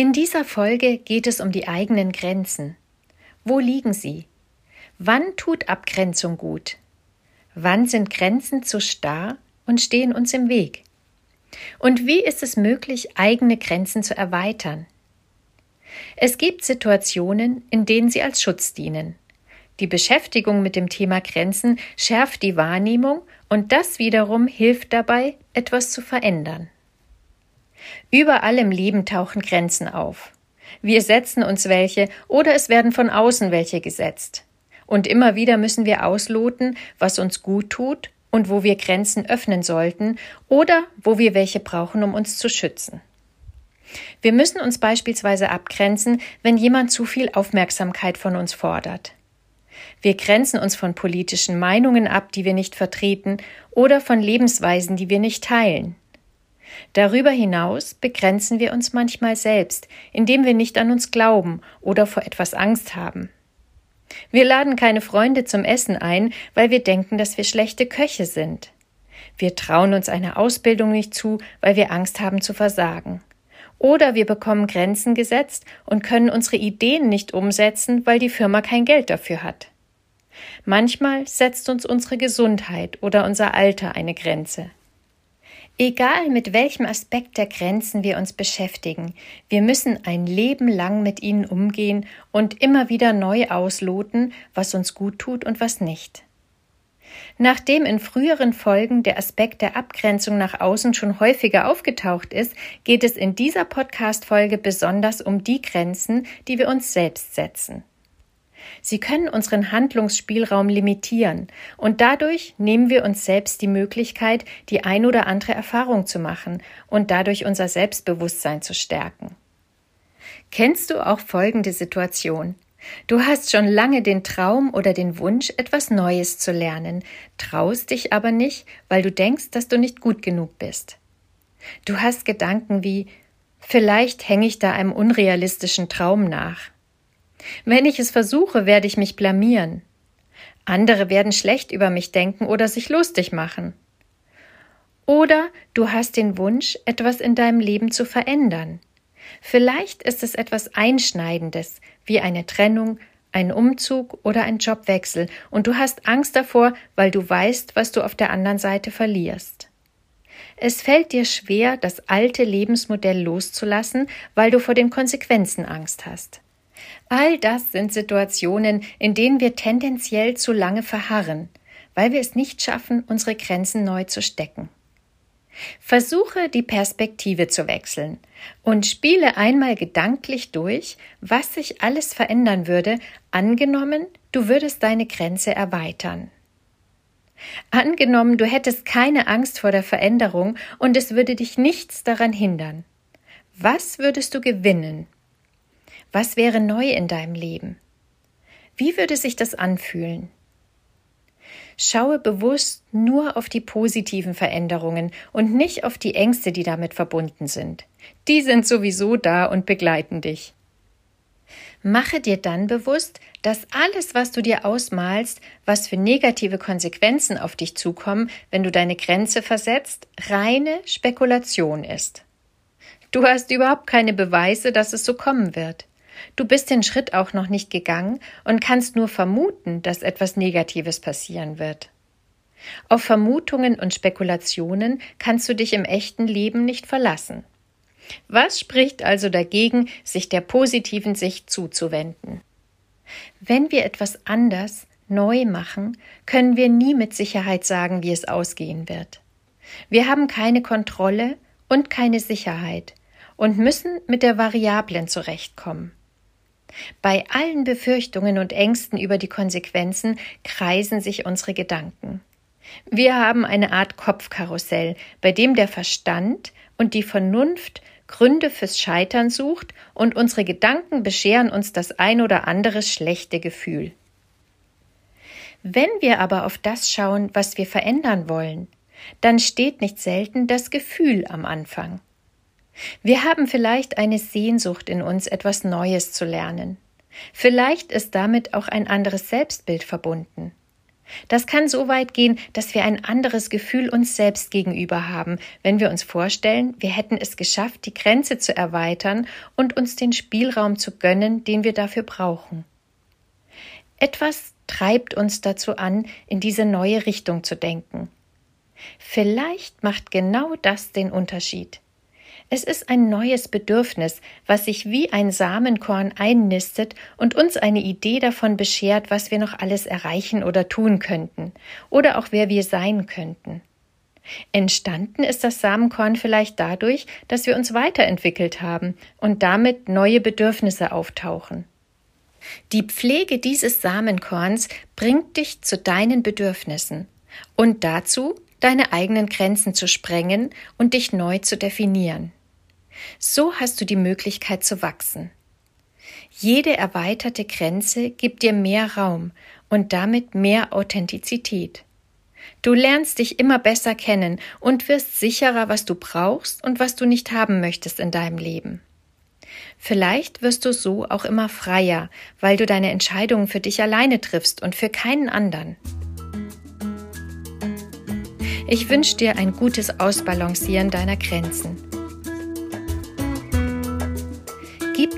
In dieser Folge geht es um die eigenen Grenzen. Wo liegen sie? Wann tut Abgrenzung gut? Wann sind Grenzen zu starr und stehen uns im Weg? Und wie ist es möglich, eigene Grenzen zu erweitern? Es gibt Situationen, in denen sie als Schutz dienen. Die Beschäftigung mit dem Thema Grenzen schärft die Wahrnehmung und das wiederum hilft dabei, etwas zu verändern. Überall im Leben tauchen Grenzen auf. Wir setzen uns welche oder es werden von außen welche gesetzt. Und immer wieder müssen wir ausloten, was uns gut tut und wo wir Grenzen öffnen sollten oder wo wir welche brauchen, um uns zu schützen. Wir müssen uns beispielsweise abgrenzen, wenn jemand zu viel Aufmerksamkeit von uns fordert. Wir grenzen uns von politischen Meinungen ab, die wir nicht vertreten, oder von Lebensweisen, die wir nicht teilen. Darüber hinaus begrenzen wir uns manchmal selbst, indem wir nicht an uns glauben oder vor etwas Angst haben. Wir laden keine Freunde zum Essen ein, weil wir denken, dass wir schlechte Köche sind. Wir trauen uns eine Ausbildung nicht zu, weil wir Angst haben zu versagen. Oder wir bekommen Grenzen gesetzt und können unsere Ideen nicht umsetzen, weil die Firma kein Geld dafür hat. Manchmal setzt uns unsere Gesundheit oder unser Alter eine Grenze. Egal mit welchem Aspekt der Grenzen wir uns beschäftigen, wir müssen ein Leben lang mit ihnen umgehen und immer wieder neu ausloten, was uns gut tut und was nicht. Nachdem in früheren Folgen der Aspekt der Abgrenzung nach außen schon häufiger aufgetaucht ist, geht es in dieser Podcast-Folge besonders um die Grenzen, die wir uns selbst setzen. Sie können unseren Handlungsspielraum limitieren, und dadurch nehmen wir uns selbst die Möglichkeit, die ein oder andere Erfahrung zu machen und dadurch unser Selbstbewusstsein zu stärken. Kennst du auch folgende Situation? Du hast schon lange den Traum oder den Wunsch, etwas Neues zu lernen, traust dich aber nicht, weil du denkst, dass du nicht gut genug bist. Du hast Gedanken wie Vielleicht hänge ich da einem unrealistischen Traum nach. Wenn ich es versuche, werde ich mich blamieren. Andere werden schlecht über mich denken oder sich lustig machen. Oder du hast den Wunsch, etwas in deinem Leben zu verändern. Vielleicht ist es etwas Einschneidendes, wie eine Trennung, ein Umzug oder ein Jobwechsel, und du hast Angst davor, weil du weißt, was du auf der anderen Seite verlierst. Es fällt dir schwer, das alte Lebensmodell loszulassen, weil du vor den Konsequenzen Angst hast. All das sind Situationen, in denen wir tendenziell zu lange verharren, weil wir es nicht schaffen, unsere Grenzen neu zu stecken. Versuche die Perspektive zu wechseln und spiele einmal gedanklich durch, was sich alles verändern würde, angenommen, du würdest deine Grenze erweitern. Angenommen, du hättest keine Angst vor der Veränderung und es würde dich nichts daran hindern. Was würdest du gewinnen? Was wäre neu in deinem Leben? Wie würde sich das anfühlen? Schaue bewusst nur auf die positiven Veränderungen und nicht auf die Ängste, die damit verbunden sind. Die sind sowieso da und begleiten dich. Mache dir dann bewusst, dass alles, was du dir ausmalst, was für negative Konsequenzen auf dich zukommen, wenn du deine Grenze versetzt, reine Spekulation ist. Du hast überhaupt keine Beweise, dass es so kommen wird. Du bist den Schritt auch noch nicht gegangen und kannst nur vermuten, dass etwas Negatives passieren wird. Auf Vermutungen und Spekulationen kannst du dich im echten Leben nicht verlassen. Was spricht also dagegen, sich der positiven Sicht zuzuwenden? Wenn wir etwas anders, neu machen, können wir nie mit Sicherheit sagen, wie es ausgehen wird. Wir haben keine Kontrolle und keine Sicherheit und müssen mit der Variablen zurechtkommen. Bei allen Befürchtungen und Ängsten über die Konsequenzen kreisen sich unsere Gedanken. Wir haben eine Art Kopfkarussell, bei dem der Verstand und die Vernunft Gründe fürs Scheitern sucht und unsere Gedanken bescheren uns das ein oder andere schlechte Gefühl. Wenn wir aber auf das schauen, was wir verändern wollen, dann steht nicht selten das Gefühl am Anfang. Wir haben vielleicht eine Sehnsucht in uns, etwas Neues zu lernen. Vielleicht ist damit auch ein anderes Selbstbild verbunden. Das kann so weit gehen, dass wir ein anderes Gefühl uns selbst gegenüber haben, wenn wir uns vorstellen, wir hätten es geschafft, die Grenze zu erweitern und uns den Spielraum zu gönnen, den wir dafür brauchen. Etwas treibt uns dazu an, in diese neue Richtung zu denken. Vielleicht macht genau das den Unterschied. Es ist ein neues Bedürfnis, was sich wie ein Samenkorn einnistet und uns eine Idee davon beschert, was wir noch alles erreichen oder tun könnten, oder auch wer wir sein könnten. Entstanden ist das Samenkorn vielleicht dadurch, dass wir uns weiterentwickelt haben und damit neue Bedürfnisse auftauchen. Die Pflege dieses Samenkorns bringt dich zu deinen Bedürfnissen und dazu, deine eigenen Grenzen zu sprengen und dich neu zu definieren. So hast du die Möglichkeit zu wachsen. Jede erweiterte Grenze gibt dir mehr Raum und damit mehr Authentizität. Du lernst dich immer besser kennen und wirst sicherer, was du brauchst und was du nicht haben möchtest in deinem Leben. Vielleicht wirst du so auch immer freier, weil du deine Entscheidungen für dich alleine triffst und für keinen anderen. Ich wünsche dir ein gutes Ausbalancieren deiner Grenzen.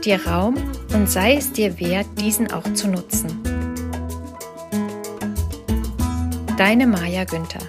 Dir Raum und sei es dir wert, diesen auch zu nutzen. Deine Maja Günther